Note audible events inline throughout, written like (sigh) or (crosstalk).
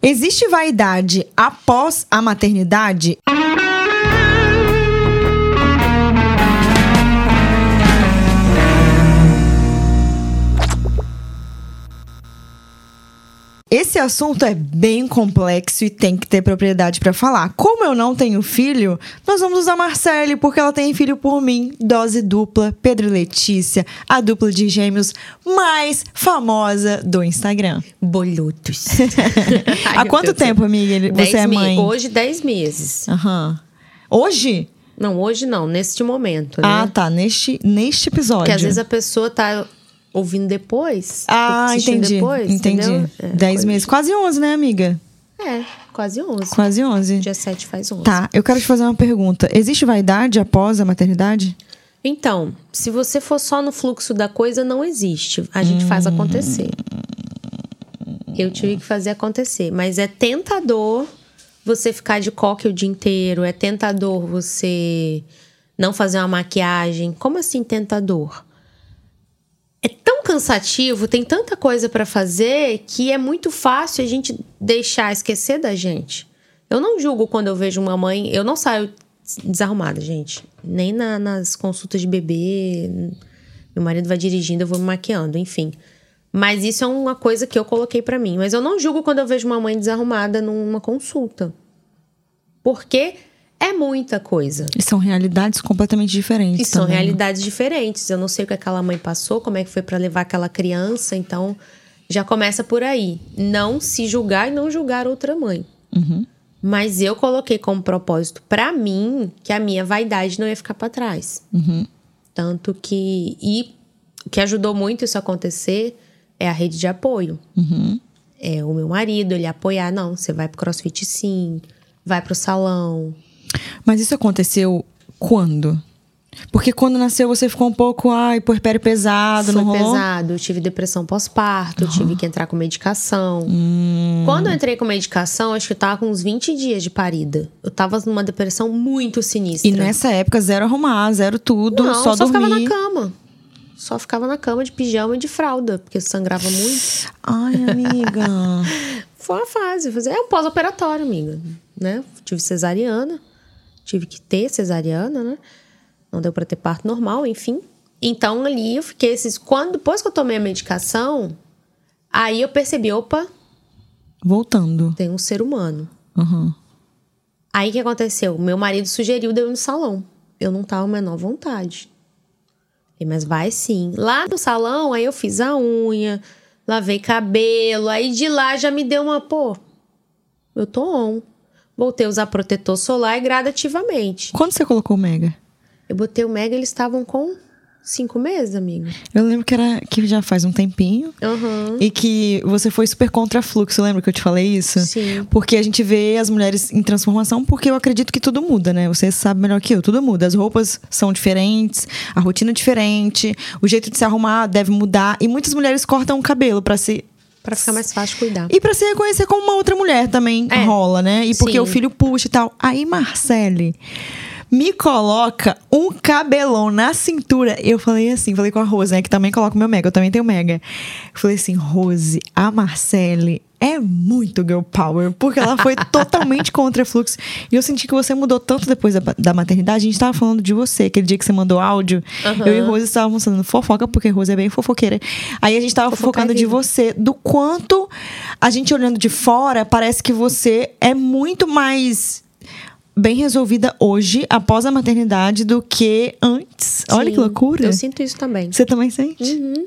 Existe vaidade após a maternidade? Esse assunto é bem complexo e tem que ter propriedade para falar. Como eu não tenho filho, nós vamos usar Marcele, porque ela tem filho por mim. Dose dupla, Pedro e Letícia, a dupla de gêmeos mais famosa do Instagram. Bolutos. (laughs) (laughs) Há quanto tempo, amiga, você é mãe? Hoje, 10 meses. Aham. Hoje? Não, hoje não, neste momento, né? Ah, tá. Neste, neste episódio. Porque às vezes a pessoa tá ouvindo depois. Ah, entendi. Depois, entendi. É, 10 meses. Quase 11, né, amiga? É, quase 11. Quase 11. Dia 7 faz 11. Tá, eu quero te fazer uma pergunta. Existe vaidade após a maternidade? Então, se você for só no fluxo da coisa, não existe. A gente hum. faz acontecer. Eu tive que fazer acontecer. Mas é tentador você ficar de coque o dia inteiro. É tentador você não fazer uma maquiagem. Como assim tentador? É tão cansativo, tem tanta coisa para fazer que é muito fácil a gente deixar esquecer da gente. Eu não julgo quando eu vejo uma mãe, eu não saio desarrumada, gente. Nem na, nas consultas de bebê. Meu marido vai dirigindo, eu vou me maquiando, enfim. Mas isso é uma coisa que eu coloquei para mim. Mas eu não julgo quando eu vejo uma mãe desarrumada numa consulta. Porque é muita coisa. E são realidades completamente diferentes. E são também. Né? realidades diferentes. Eu não sei o que aquela mãe passou, como é que foi para levar aquela criança, então já começa por aí. Não se julgar e não julgar outra mãe. Uhum. Mas eu coloquei como propósito para mim que a minha vaidade não ia ficar para trás. Uhum. Tanto que. E o que ajudou muito isso acontecer é a rede de apoio. Uhum. É o meu marido, ele apoiar. Não, você vai pro crossfit sim, vai pro salão, mas isso aconteceu quando? Porque quando nasceu você ficou um pouco, ai, puerpério pesado, Foi não rolou? pesado, eu tive depressão pós-parto, uhum. tive que entrar com medicação. Hum. Quando eu entrei com medicação, acho que eu tava com uns 20 dias de parida. Eu tava numa depressão muito sinistra. E nessa época, zero arrumar, zero tudo, não, só, só dormir. ficava na cama. Só ficava na cama de pijama e de fralda, porque sangrava muito. Ai, amiga. (laughs) Foi uma fase. É um pós-operatório, amiga. Né? Tive cesariana tive que ter cesariana, né? Não deu para ter parto normal, enfim. Então ali eu fiquei esses. Quando, depois que eu tomei a medicação, aí eu percebi, opa. Voltando. Tem um ser humano. Uhum. Aí o que aconteceu? Meu marido sugeriu de eu ir no salão. Eu não tava a menor vontade. Mas vai sim. Lá no salão, aí eu fiz a unha, lavei cabelo, aí de lá já me deu uma, pô, eu tô on. Voltei a usar protetor solar gradativamente. Quando você colocou o Mega? Eu botei o Mega, eles estavam com cinco meses, amigo. Eu lembro que era que já faz um tempinho. Uhum. E que você foi super contra fluxo. Lembra que eu te falei isso? Sim. Porque a gente vê as mulheres em transformação, porque eu acredito que tudo muda, né? Você sabe melhor que eu, tudo muda. As roupas são diferentes, a rotina é diferente, o jeito de se arrumar deve mudar. E muitas mulheres cortam o cabelo para se para ficar mais fácil cuidar. E para se reconhecer como uma outra mulher também é. rola, né? E porque Sim. o filho puxa e tal. Aí, Marcele me coloca um cabelão na cintura. Eu falei assim, falei com a Rose, né? Que também coloca o meu mega, eu também tenho mega. Eu falei assim, Rose, a Marcele é muito girl power, porque ela foi (laughs) totalmente contra fluxo. E eu senti que você mudou tanto depois da, da maternidade. A gente tava falando de você, aquele dia que você mandou áudio. Uhum. Eu e Rose estávamos falando fofoca, porque Rose é bem fofoqueira. Aí a gente tava fofocando de você, do quanto a gente olhando de fora, parece que você é muito mais bem resolvida hoje, após a maternidade, do que antes. Sim, Olha que loucura. Eu sinto isso também. Você também sente? Uhum.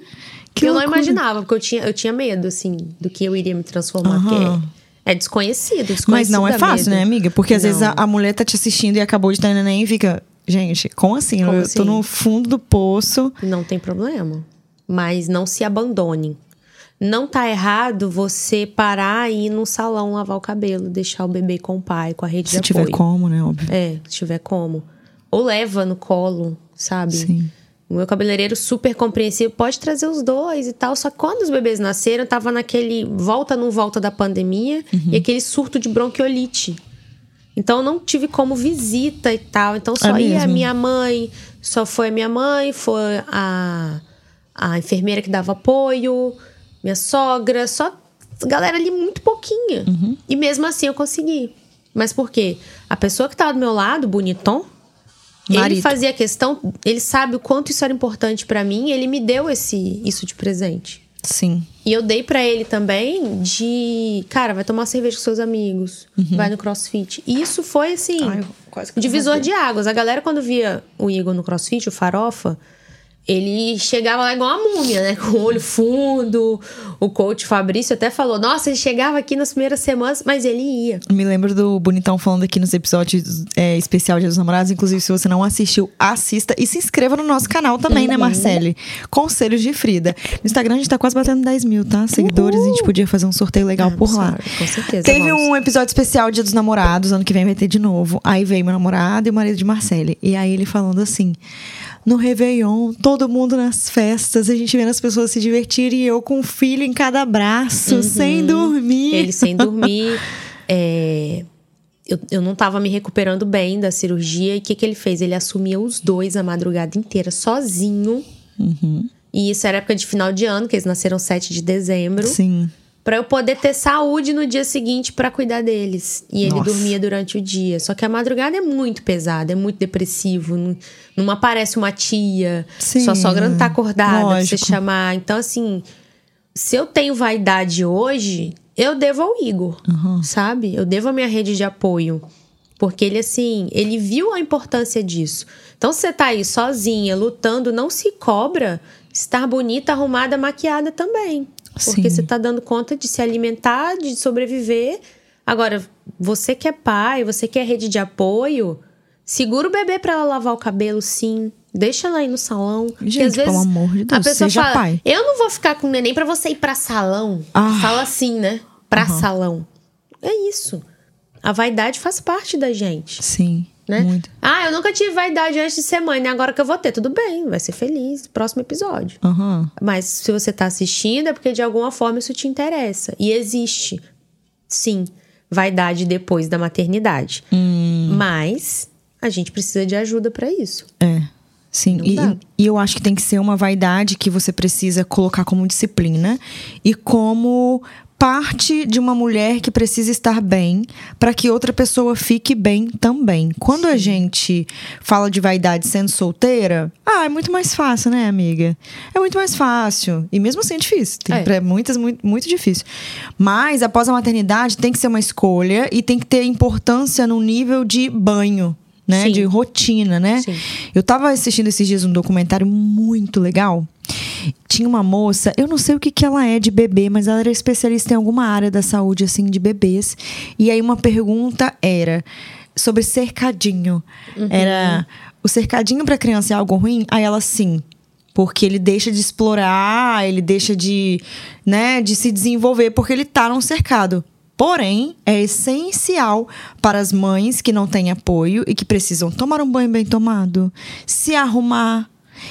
Que eu não imaginava, porque eu tinha, eu tinha medo, assim, do que eu iria me transformar. Uhum. Porque é desconhecido, desconhecido. Mas não é fácil, medo. né, amiga? Porque às não. vezes a, a, mulher tá te assistindo e acabou de ter neném e fica. Gente, como assim? Como eu assim? tô no fundo do poço. Não tem problema. Mas não se abandone. Não tá errado você parar e ir no salão lavar o cabelo, deixar o bebê com o pai, com a rede se de tiver apoio. como, né? Óbvio. É, se tiver como. Ou leva no colo, sabe? Sim. O meu cabeleireiro super compreensivo, pode trazer os dois e tal. Só que quando os bebês nasceram, tava naquele volta não volta da pandemia uhum. e aquele surto de bronquiolite. Então eu não tive como visita e tal. Então só é ia mesmo? a minha mãe, só foi a minha mãe, foi a, a enfermeira que dava apoio, minha sogra, só galera ali muito pouquinha. Uhum. E mesmo assim eu consegui. Mas por quê? A pessoa que tava do meu lado, bonitão, Marido. ele fazia questão, ele sabe o quanto isso era importante para mim, ele me deu esse isso de presente. Sim. E eu dei para ele também de, cara, vai tomar cerveja com seus amigos, uhum. vai no CrossFit. E isso foi assim, Ai, divisor de águas. A galera quando via o Igor no CrossFit, o Farofa, ele chegava lá igual uma múmia, né? (laughs) Com o olho fundo. O coach Fabrício até falou: Nossa, ele chegava aqui nas primeiras semanas, mas ele ia. Me lembro do Bonitão falando aqui nos episódios é, especial Dia dos Namorados. Inclusive, se você não assistiu, assista e se inscreva no nosso canal também, uhum. né, Marcele? Conselhos de Frida. No Instagram a gente tá quase batendo 10 mil, tá? Seguidores, Uhul. a gente podia fazer um sorteio legal ah, por lá. Com certeza. Teve vamos. um episódio especial Dia dos Namorados, ano que vem vai ter de novo. Aí veio meu namorado e o marido de Marcele. E aí ele falando assim no Réveillon, todo mundo nas festas, a gente vendo as pessoas se divertirem e eu com um filho em cada braço, uhum. sem dormir. Ele sem dormir. (laughs) é... eu, eu não estava me recuperando bem da cirurgia. E o que, que ele fez? Ele assumia os dois a madrugada inteira, sozinho. Uhum. E isso era época de final de ano, que eles nasceram 7 de dezembro. Sim para eu poder ter saúde no dia seguinte para cuidar deles. E ele Nossa. dormia durante o dia. Só que a madrugada é muito pesada, é muito depressivo. Não, não aparece uma tia, Sim, sua sogra não tá acordada lógico. pra você chamar. Então, assim, se eu tenho vaidade hoje, eu devo ao Igor, uhum. sabe? Eu devo a minha rede de apoio. Porque ele, assim, ele viu a importância disso. Então, você tá aí sozinha, lutando, não se cobra estar bonita, arrumada, maquiada também. Porque Sim. você está dando conta de se alimentar, de sobreviver. Agora, você que é pai, você que é rede de apoio, segura o bebê para ela lavar o cabelo, sim. Deixa ela ir no salão. Gente, às vezes, pelo amor de Deus, a pessoa fala, pai. Eu não vou ficar com o neném para você ir para salão. Ah. Fala assim, né? Pra uhum. salão. É isso. A vaidade faz parte da gente. Sim. Né? Muito. Ah, eu nunca tive vaidade antes de ser mãe, né? Agora que eu vou ter, tudo bem, vai ser feliz. Próximo episódio. Uhum. Mas se você tá assistindo, é porque de alguma forma isso te interessa. E existe, sim, vaidade depois da maternidade. Hum. Mas a gente precisa de ajuda para isso. É. Sim, e, e, eu acho que tem que ser uma vaidade que você precisa colocar como disciplina e como parte de uma mulher que precisa estar bem para que outra pessoa fique bem também. Quando a gente fala de vaidade sendo solteira, ah, é muito mais fácil, né, amiga? É muito mais fácil. E mesmo assim é difícil. Tem é. muitas muito, muito difícil. Mas após a maternidade tem que ser uma escolha e tem que ter importância no nível de banho. Né, de rotina, né? Sim. Eu tava assistindo esses dias um documentário muito legal tinha uma moça, eu não sei o que, que ela é de bebê, mas ela era especialista em alguma área da saúde, assim, de bebês. E aí uma pergunta era sobre cercadinho. Uhum. Era o cercadinho para criança é algo ruim? Aí ela sim. Porque ele deixa de explorar, ele deixa de, né, de se desenvolver, porque ele tá num cercado. Porém, é essencial para as mães que não têm apoio e que precisam tomar um banho bem tomado, se arrumar,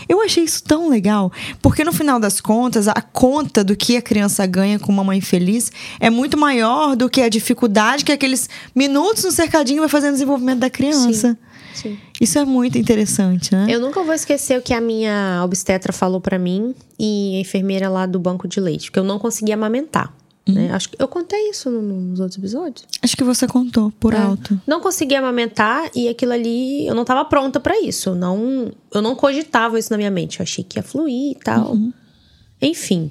eu achei isso tão legal, porque no final das contas, a conta do que a criança ganha com uma mãe feliz é muito maior do que a dificuldade que aqueles minutos no cercadinho vai fazer no desenvolvimento da criança. Sim. Sim. Isso é muito interessante, né? Eu nunca vou esquecer o que a minha obstetra falou para mim e a enfermeira lá do banco de leite, que eu não conseguia amamentar. Né? Uhum. Acho que eu contei isso nos outros episódios. Acho que você contou por é. alto. Não conseguia amamentar e aquilo ali eu não estava pronta para isso. Não, eu não cogitava isso na minha mente. Eu achei que ia fluir e tal. Uhum. Enfim,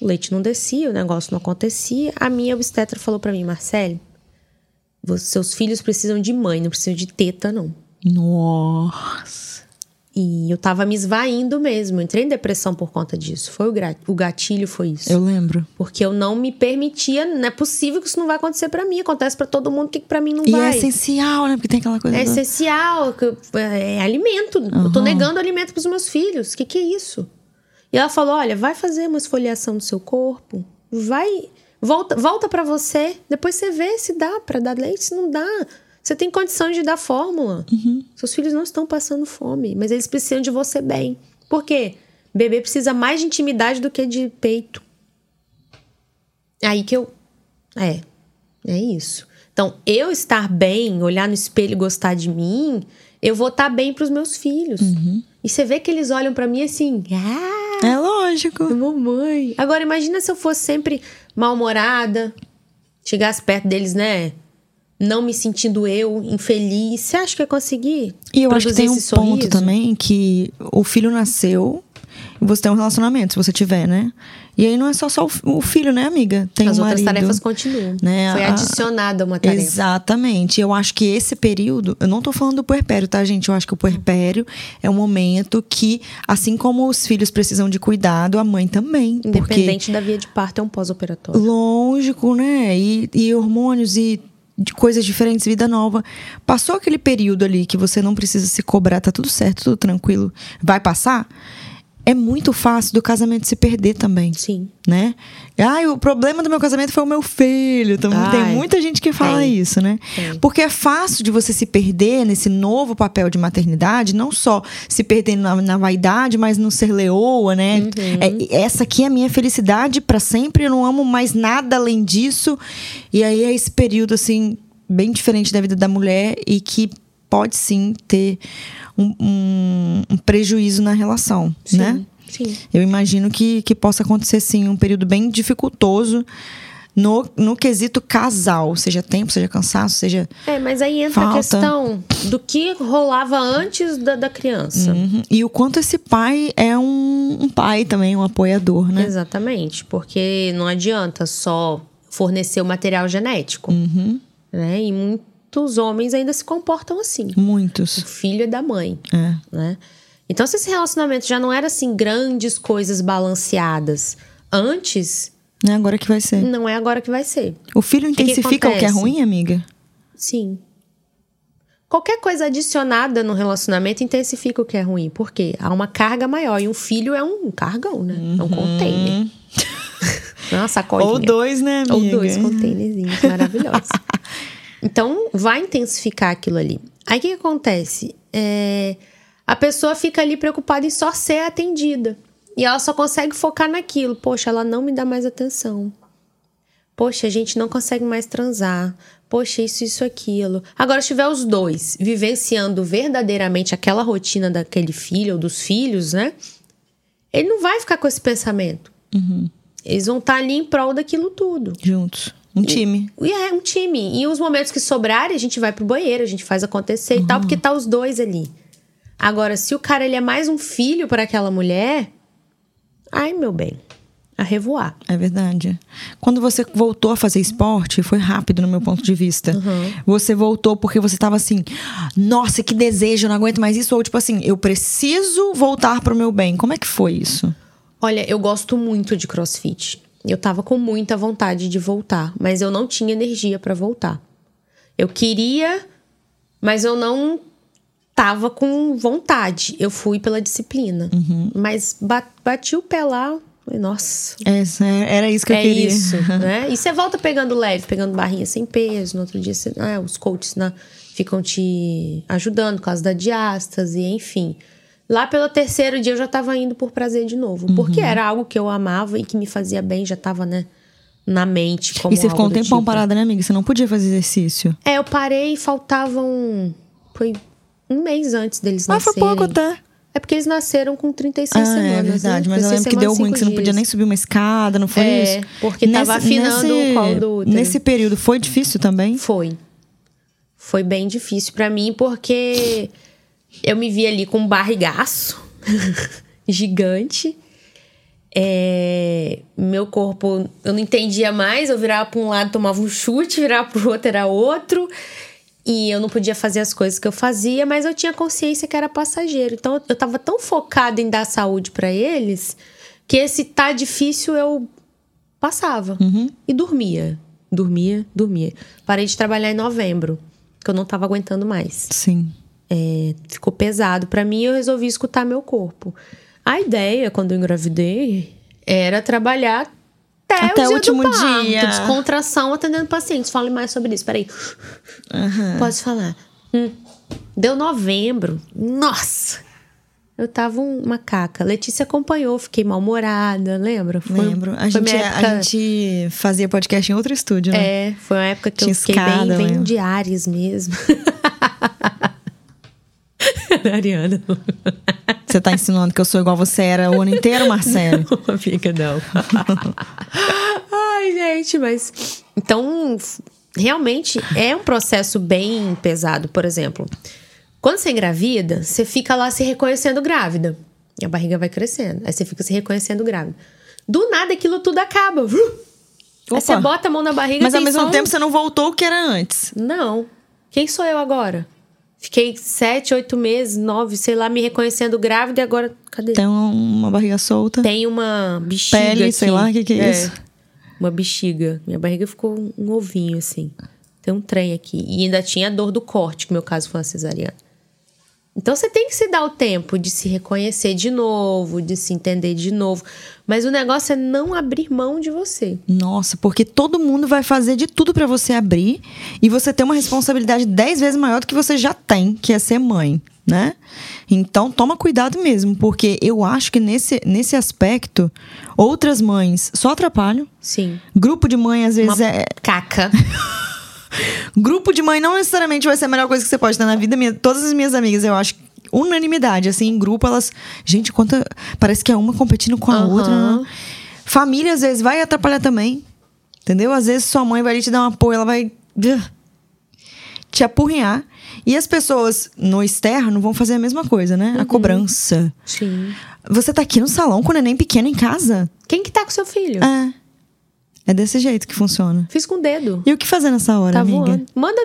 o leite não descia, o negócio não acontecia. A minha obstetra falou para mim, Marcele, seus filhos precisam de mãe, não precisam de teta, não. Nossa. E eu tava me esvaindo mesmo. Eu entrei em depressão por conta disso. Foi o gatilho, foi isso. Eu lembro. Porque eu não me permitia. Não é possível que isso não vai acontecer para mim. Acontece para todo mundo, que para mim não e é vai? E é essencial, né? Porque tem aquela coisa. É do... essencial. É, é alimento. Uhum. Eu tô negando alimento pros meus filhos. O que, que é isso? E ela falou: olha, vai fazer uma esfoliação do seu corpo. Vai. Volta, volta para você. Depois você vê se dá para dar leite, se não dá. Você tem condição de dar fórmula. Uhum. Seus filhos não estão passando fome, mas eles precisam de você bem. Por quê? Bebê precisa mais de intimidade do que de peito. Aí que eu. É. É isso. Então, eu estar bem, olhar no espelho e gostar de mim, eu vou estar bem para os meus filhos. Uhum. E você vê que eles olham para mim assim. Ah, é lógico. Mamãe. Agora, imagina se eu fosse sempre mal-humorada, chegasse perto deles, né? Não me sentindo eu, infeliz. Você acha que eu consegui? E eu acho que tem um ponto também que o filho nasceu você tem um relacionamento, se você tiver, né? E aí não é só, só o filho, né, amiga? Tem As um outras marido, tarefas continuam. Né? Foi adicionada uma tarefa. Exatamente. Eu acho que esse período, eu não tô falando do puerpério, tá, gente? Eu acho que o puerpério é um momento que, assim como os filhos precisam de cuidado, a mãe também. Independente da via de parto, é um pós-operatório. Lógico, né? E, e hormônios e de coisas diferentes, vida nova. Passou aquele período ali que você não precisa se cobrar, tá tudo certo, tudo tranquilo. Vai passar? É muito fácil do casamento se perder também. Sim. Né? Ai, o problema do meu casamento foi o meu filho. Então, Ai, tem muita gente que fala tem, isso, né? Tem. Porque é fácil de você se perder nesse novo papel de maternidade, não só se perder na, na vaidade, mas no ser leoa, né? Uhum. É, essa aqui é a minha felicidade para sempre, eu não amo mais nada além disso. E aí é esse período, assim, bem diferente da vida da mulher e que pode sim ter um, um, um prejuízo na relação, sim, né? Sim. Eu imagino que, que possa acontecer sim um período bem dificultoso no, no quesito casal, seja tempo, seja cansaço, seja. É, mas aí entra falta. a questão do que rolava antes da, da criança. Uhum. E o quanto esse pai é um, um pai também, um apoiador, né? Exatamente, porque não adianta só fornecer o material genético. Uhum. Né? E muito muitos homens ainda se comportam assim. Muitos. O filho é da mãe. É. Né? Então, se esse relacionamento já não era assim, grandes coisas balanceadas antes. Não é agora que vai ser. Não é agora que vai ser. O filho intensifica o que, que é ruim, amiga? Sim. Qualquer coisa adicionada no relacionamento intensifica o que é ruim. Por quê? Há uma carga maior. E um filho é um cargão, né? Uhum. É um uhum. container. (laughs) Nossa, Ou dois, né, amiga? Ou dois containerzinhos maravilhosos. (laughs) Então, vai intensificar aquilo ali. Aí o que, que acontece? É, a pessoa fica ali preocupada em só ser atendida. E ela só consegue focar naquilo. Poxa, ela não me dá mais atenção. Poxa, a gente não consegue mais transar. Poxa, isso, isso, aquilo. Agora, se tiver os dois vivenciando verdadeiramente aquela rotina daquele filho ou dos filhos, né? Ele não vai ficar com esse pensamento. Uhum. Eles vão estar ali em prol daquilo tudo. Juntos. Um time. E, é, um time. E os momentos que sobrarem, a gente vai pro banheiro, a gente faz acontecer uhum. e tal, porque tá os dois ali. Agora, se o cara ele é mais um filho para aquela mulher, ai, meu bem, a revoar. É verdade. Quando você voltou a fazer esporte, foi rápido no meu ponto de vista. Uhum. Você voltou porque você tava assim, nossa, que desejo, eu não aguento mais isso. Ou tipo assim, eu preciso voltar pro meu bem. Como é que foi isso? Olha, eu gosto muito de crossfit. Eu tava com muita vontade de voltar, mas eu não tinha energia para voltar. Eu queria, mas eu não tava com vontade. Eu fui pela disciplina. Uhum. Mas bati o pé lá. Nossa. Essa, era isso que eu é queria. Isso, (laughs) né? E você volta pegando leve, pegando barrinha sem peso. No outro dia, você, ah, os coaches né, ficam te ajudando por causa da diástase, enfim. Lá pelo terceiro dia eu já estava indo por prazer de novo. Uhum. Porque era algo que eu amava e que me fazia bem, já estava né, na mente. Como e você ficou um tempão tipo. parada, né, amiga? Você não podia fazer exercício. É, eu parei e faltavam. Foi um mês antes deles ah, nascerem. Ah, foi pouco até. É porque eles nasceram com 36 ah, semanas. É verdade, né? mas eu lembro que deu ruim, que você não podia nem subir uma escada, não foi é, isso? Porque nesse, tava afinando nesse, o colo do útero. Nesse período, foi difícil também? Foi. Foi bem difícil para mim, porque eu me vi ali com um barrigaço (laughs) gigante. É, meu corpo, eu não entendia mais, eu virava para um lado, tomava um chute, virava para o outro, era outro. E eu não podia fazer as coisas que eu fazia, mas eu tinha consciência que era passageiro. Então eu estava tão focada em dar saúde para eles que esse tá difícil eu passava uhum. e dormia. Dormia, dormia. Parei de trabalhar em novembro, que eu não estava aguentando mais. Sim é, ficou pesado para mim eu resolvi escutar meu corpo. A ideia, quando eu engravidei, era trabalhar até, até o, o último parto, dia. Descontração atendendo pacientes. Fale mais sobre isso. Peraí. Uhum. Pode falar. Hum. Deu novembro. Nossa! Eu tava uma caca. Letícia acompanhou, fiquei mal-humorada, lembra? Foi, Lembro. A gente, época... a gente fazia podcast em outro estúdio, né? É, foi uma época que Tinha eu fiquei escada, bem, bem de Ares mesmo. (laughs) (laughs) Ariana. Você tá ensinando que eu sou igual você era o ano inteiro, Marcelo? Não, (laughs) amiga, não. (laughs) Ai, gente, mas. Então, realmente é um processo bem pesado. Por exemplo, quando você engravida, você fica lá se reconhecendo grávida. E a barriga vai crescendo. Aí você fica se reconhecendo grávida. Do nada aquilo tudo acaba. Aí você bota a mão na barriga Mas ao mesmo tempo você não voltou o que era antes. Não. Quem sou eu agora? Fiquei sete, oito meses, nove, sei lá, me reconhecendo grávida e agora. Cadê? Tem uma barriga solta. Tem uma bexiga. Pele, aqui. sei lá, o que, que é, é, isso? Uma bexiga. Minha barriga ficou um ovinho, assim. Tem um trem aqui. E ainda tinha a dor do corte, que meu caso foi uma cesariana. Então você tem que se dar o tempo de se reconhecer de novo, de se entender de novo. Mas o negócio é não abrir mão de você. Nossa, porque todo mundo vai fazer de tudo para você abrir e você tem uma responsabilidade dez vezes maior do que você já tem, que é ser mãe, né? Então toma cuidado mesmo, porque eu acho que nesse, nesse aspecto, outras mães só atrapalham. Sim. Grupo de mãe às vezes uma é. Caca. (laughs) Grupo de mãe não necessariamente vai ser a melhor coisa que você pode ter na vida. Minha, todas as minhas amigas, eu acho unanimidade, assim, em grupo, elas. Gente, quanta. Parece que é uma competindo com a uhum. outra. Né? Família, às vezes, vai atrapalhar também. Entendeu? Às vezes sua mãe vai ali te dar um apoio, ela vai. Te apurrinhar. E as pessoas no externo vão fazer a mesma coisa, né? Uhum. A cobrança. Sim. Você tá aqui no salão com o neném pequeno em casa. Quem que tá com seu filho? É. É desse jeito que funciona. Fiz com o dedo. E o que fazer nessa hora, tá amiga? Voando. Manda.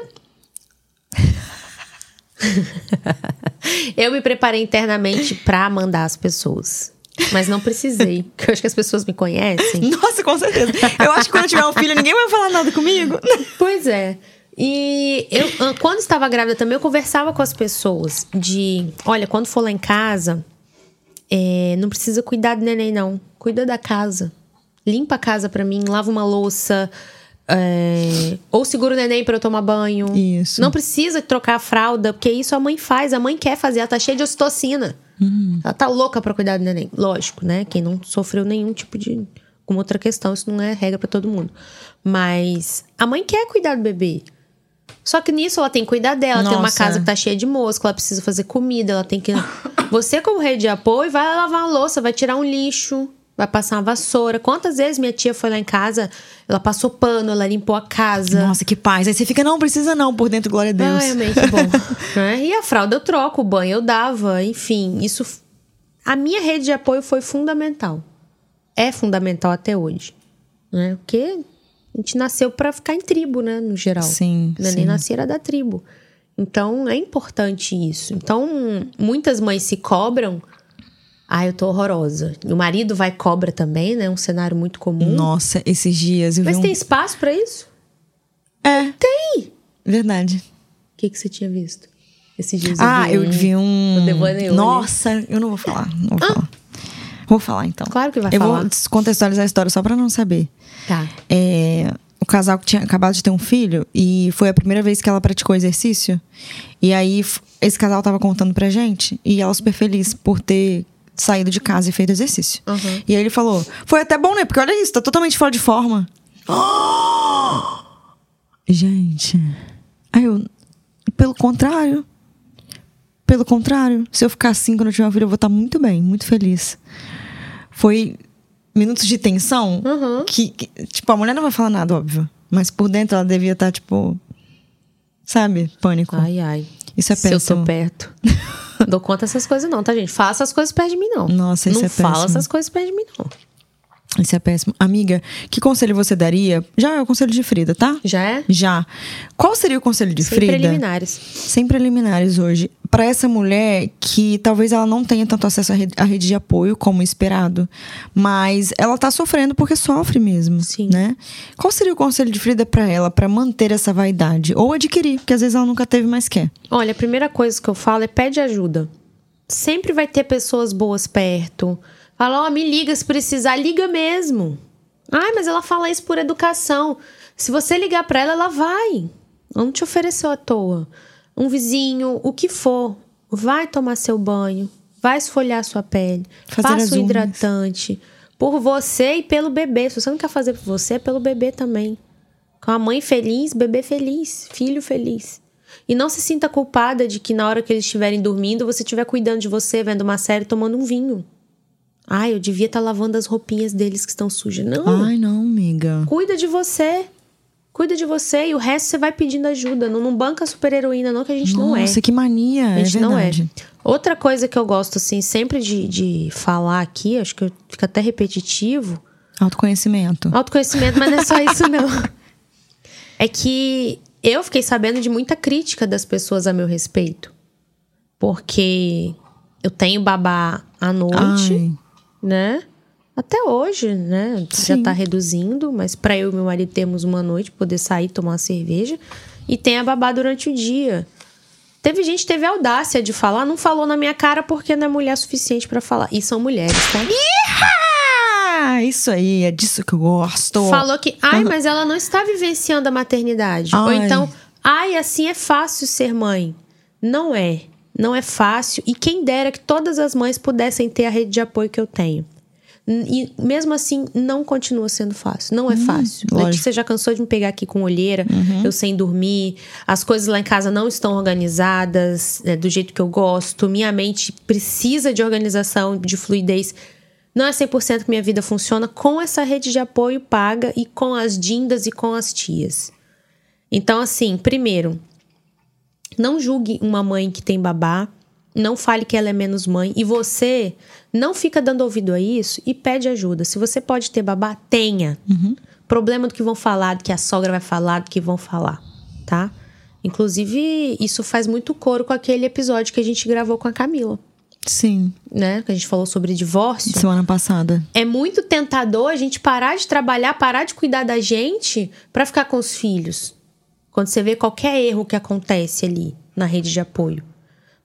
(laughs) eu me preparei internamente para mandar as pessoas. Mas não precisei, (laughs) porque eu acho que as pessoas me conhecem. Nossa, com certeza. Eu acho que quando eu tiver um filho, ninguém vai falar nada comigo. (laughs) Pois é. E eu, quando estava grávida também, eu conversava com as pessoas de: olha, quando for lá em casa, é, não precisa cuidar do neném, não. Cuida da casa limpa a casa para mim, lava uma louça. É, ou segura o neném para eu tomar banho. Isso. Não precisa trocar a fralda, porque isso a mãe faz. A mãe quer fazer, ela tá cheia de ocitocina. Uhum. Ela tá louca para cuidar do neném. Lógico, né? Quem não sofreu nenhum tipo de. Como outra questão, isso não é regra para todo mundo. Mas a mãe quer cuidar do bebê. Só que nisso ela tem que cuidar dela, Nossa. tem uma casa que tá cheia de mosca, ela precisa fazer comida, ela tem que. (coughs) Você, como rede de apoio, vai lavar a louça, vai tirar um lixo vai passar uma vassoura. Quantas vezes minha tia foi lá em casa, ela passou pano, ela limpou a casa. Nossa, que paz. Aí você fica, não precisa não, por dentro, glória a Deus. Ai, amém, que bom. (laughs) né? E a fralda eu troco, o banho eu dava, enfim, isso... A minha rede de apoio foi fundamental. É fundamental até hoje. Né? Porque a gente nasceu para ficar em tribo, né, no geral. Sim, Não é sim. nem nascer era da tribo. Então, é importante isso. Então, muitas mães se cobram ah, eu tô horrorosa. E o marido vai cobra também, né? Um cenário muito comum. Nossa, esses dias eu Mas vi tem um... espaço para isso? É. Tem! Verdade. O que, que você tinha visto? Esses dias ah, eu vi, eu vi um. Devaneio. Nossa, eu não vou falar. Não vou ah. falar. Vou falar então. Claro que vai eu falar. Eu vou contextualizar a história só pra não saber. Tá. É, o casal que tinha acabado de ter um filho e foi a primeira vez que ela praticou exercício. E aí esse casal tava contando pra gente e ela super feliz por ter saído de casa e feito exercício. Uhum. E aí ele falou: Foi até bom, né? Porque olha isso, tá totalmente fora de forma. (gasps) Gente. Aí eu. Pelo contrário. Pelo contrário, se eu ficar assim quando eu tiver uma filha, eu vou estar muito bem, muito feliz. Foi minutos de tensão uhum. que, que, tipo, a mulher não vai falar nada, óbvio. Mas por dentro ela devia estar, tipo. Sabe? Pânico. Ai, ai. Isso é péssimo. Se eu tô perto. (laughs) (laughs) Dou conta dessas coisas, não, tá, gente? Faça as coisas perto de mim, não. Nossa, isso não é péssimo. Não fala essas coisas perto de mim, não. Isso é péssimo. Amiga, que conselho você daria? Já é o conselho de Frida, tá? Já é? Já. Qual seria o conselho de Sem Frida? Sem preliminares. Sem preliminares hoje. Para essa mulher que talvez ela não tenha tanto acesso à rede, à rede, de apoio como esperado, mas ela tá sofrendo porque sofre mesmo, Sim. né? Qual seria o conselho de Frida para ela para manter essa vaidade ou adquirir, porque às vezes ela nunca teve, mais quer? Olha, a primeira coisa que eu falo é pede ajuda. Sempre vai ter pessoas boas perto Fala, ó, oh, me liga se precisar, liga mesmo. Ai, mas ela fala isso por educação. Se você ligar para ela, ela vai. Ela não te ofereceu à toa. Um vizinho, o que for, vai tomar seu banho, vai esfolhar sua pele, fazer faça o hidratante. Por você e pelo bebê. Se você não quer fazer por você, é pelo bebê também. Com a mãe feliz, bebê feliz, filho feliz. E não se sinta culpada de que na hora que eles estiverem dormindo, você estiver cuidando de você, vendo uma série, tomando um vinho. Ai, eu devia estar tá lavando as roupinhas deles que estão sujas. Não. Ai, não, amiga. Cuida de você. Cuida de você e o resto você vai pedindo ajuda. Não, não banca super heroína, não, que a gente Nossa, não é. Nossa, que mania. A gente é não é. Outra coisa que eu gosto, assim, sempre de, de falar aqui, acho que fica até repetitivo. Autoconhecimento. Autoconhecimento, mas não é só (laughs) isso, não. é que eu fiquei sabendo de muita crítica das pessoas a meu respeito. Porque eu tenho babá à noite, Ai. né? Até hoje, né? Sim. Já tá reduzindo, mas para eu e meu marido temos uma noite poder sair tomar uma cerveja e tem a babá durante o dia. Teve gente que teve a audácia de falar, não falou na minha cara porque não é mulher suficiente para falar. E são mulheres, tá? Iha! Isso aí, é disso que eu gosto. Falou que, ai, mas ela não está vivenciando a maternidade. Ai. Ou então, ai, assim é fácil ser mãe. Não é não é fácil e quem dera que todas as mães pudessem ter a rede de apoio que eu tenho. E mesmo assim, não continua sendo fácil. Não é hum, fácil. Letícia já cansou de me pegar aqui com olheira, uhum. eu sem dormir. As coisas lá em casa não estão organizadas né, do jeito que eu gosto. Minha mente precisa de organização, de fluidez. Não é 100% que minha vida funciona com essa rede de apoio paga e com as dindas e com as tias. Então, assim, primeiro, não julgue uma mãe que tem babá. Não fale que ela é menos mãe. E você não fica dando ouvido a isso e pede ajuda. Se você pode ter babá, tenha. Uhum. Problema do que vão falar, do que a sogra vai falar, do que vão falar, tá? Inclusive, isso faz muito coro com aquele episódio que a gente gravou com a Camila. Sim. Né? Que a gente falou sobre divórcio. Semana passada. É muito tentador a gente parar de trabalhar, parar de cuidar da gente para ficar com os filhos. Quando você vê qualquer erro que acontece ali na rede de apoio.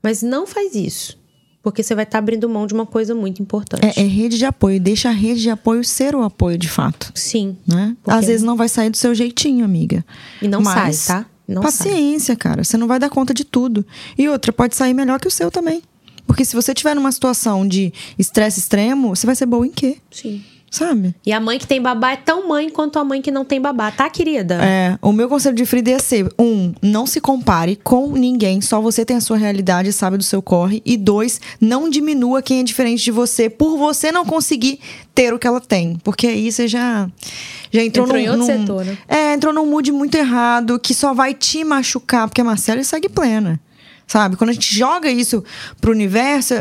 Mas não faz isso. Porque você vai estar tá abrindo mão de uma coisa muito importante. É, é, rede de apoio. Deixa a rede de apoio ser o apoio de fato. Sim. Né? Às vezes não vai sair do seu jeitinho, amiga. E não Mas, sai, tá? Não paciência, sai. cara. Você não vai dar conta de tudo. E outra, pode sair melhor que o seu também. Porque se você tiver numa situação de estresse extremo, você vai ser boa em quê? Sim. Sabe? E a mãe que tem babá é tão mãe quanto a mãe que não tem babá, tá, querida? É. O meu conselho de Frida é ser: um, não se compare com ninguém, só você tem a sua realidade e sabe do seu corre. E dois, não diminua quem é diferente de você por você não conseguir ter o que ela tem. Porque aí você já. Já entrou, entrou num, em outro num, setor, né? É, entrou num mood muito errado, que só vai te machucar, porque a Marcela segue plena. Sabe? Quando a gente joga isso pro universo,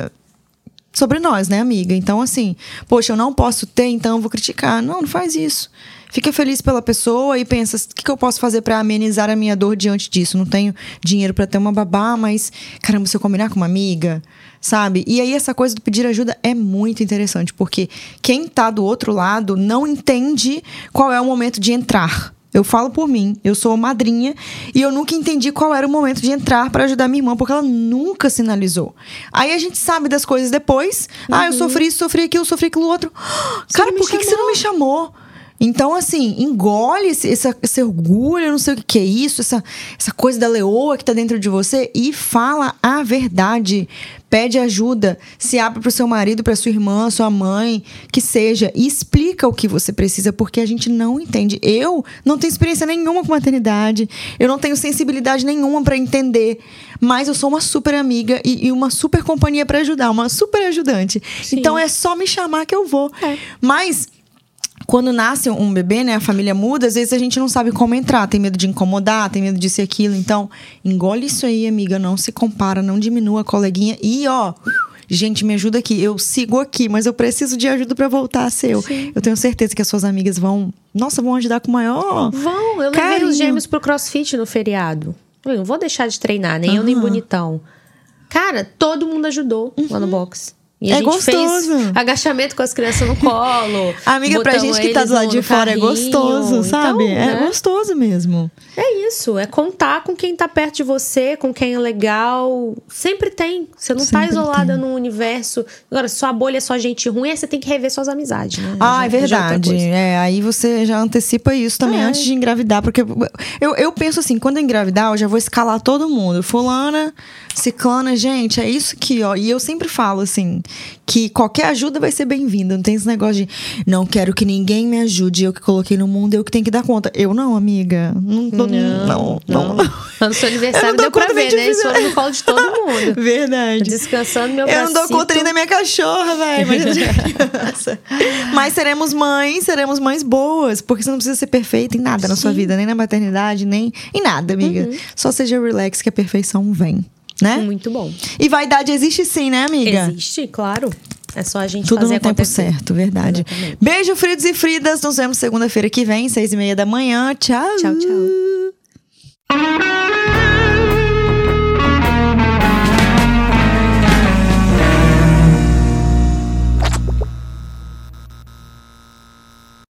sobre nós, né, amiga? Então, assim, poxa, eu não posso ter, então eu vou criticar. Não, não faz isso. Fica feliz pela pessoa e pensa: o que, que eu posso fazer para amenizar a minha dor diante disso? Não tenho dinheiro para ter uma babá, mas caramba, se eu combinar com uma amiga, sabe? E aí, essa coisa do pedir ajuda é muito interessante, porque quem tá do outro lado não entende qual é o momento de entrar. Eu falo por mim, eu sou madrinha e eu nunca entendi qual era o momento de entrar para ajudar minha irmã, porque ela nunca sinalizou. Aí a gente sabe das coisas depois. Uhum. Ah, eu sofri isso, sofri aquilo, sofri aquilo outro. (gasps) Você Cara, por que, que você não me chamou? Então, assim, engole esse, esse, esse, orgulho, não sei o que, que é isso, essa, essa coisa da leoa que tá dentro de você e fala a verdade. Pede ajuda, se abre pro seu marido, pra sua irmã, sua mãe, que seja, e explica o que você precisa, porque a gente não entende. Eu não tenho experiência nenhuma com maternidade, eu não tenho sensibilidade nenhuma para entender, mas eu sou uma super amiga e, e uma super companhia para ajudar, uma super ajudante. Sim. Então é só me chamar que eu vou. É. Mas quando nasce um bebê, né, a família muda, às vezes a gente não sabe como entrar, tem medo de incomodar, tem medo de ser aquilo. Então, engole isso aí, amiga, não se compara, não diminua a coleguinha. E, ó, gente, me ajuda aqui. Eu sigo aqui, mas eu preciso de ajuda para voltar a ser eu. Sim. Eu tenho certeza que as suas amigas vão, nossa, vão ajudar com maior. Vão, eu levei os gêmeos pro CrossFit no feriado. Eu não vou deixar de treinar, nem uhum. eu nem bonitão. Cara, todo mundo ajudou uhum. lá no box. E a é gente gostoso. fez agachamento com as crianças no colo. (laughs) Amiga, pra gente que tá do lado de fora é gostoso, sabe? Então, é né? gostoso mesmo. É isso, é contar com quem tá perto de você, com quem é legal. Sempre tem. Você não tá Sempre tá isolada tem. num universo. Agora, se sua bolha é só gente ruim, aí você tem que rever suas amizades, né? Ah, já, é verdade. É, aí você já antecipa isso também é. antes de engravidar. Porque eu, eu penso assim, quando eu engravidar, eu já vou escalar todo mundo. Fulana, ciclana, gente, é isso aqui, ó. E eu sempre falo assim que qualquer ajuda vai ser bem-vinda. Não tem esse negócio de não quero que ninguém me ajude, eu que coloquei no mundo, eu que tenho que dar conta. Eu não, amiga. Não, não, não. não, não. (laughs) No seu aniversário deu pra ver, né? Isso no colo de todo (laughs) mundo. Verdade. Descansando meu Eu não dou conta nem da minha cachorra, velho. (laughs) Mas seremos mães, seremos mães boas. Porque você não precisa ser perfeita em nada Sim. na sua vida. Nem na maternidade, nem em nada, amiga. Uhum. Só seja relax que a perfeição vem. Né? Muito bom. E vaidade existe sim, né, amiga? Existe, claro. É só a gente Tudo fazer no tempo certo, verdade. Exatamente. Beijo, Fridos e Fridas. Nos vemos segunda-feira que vem, seis e meia da manhã. Tchau. Tchau, tchau.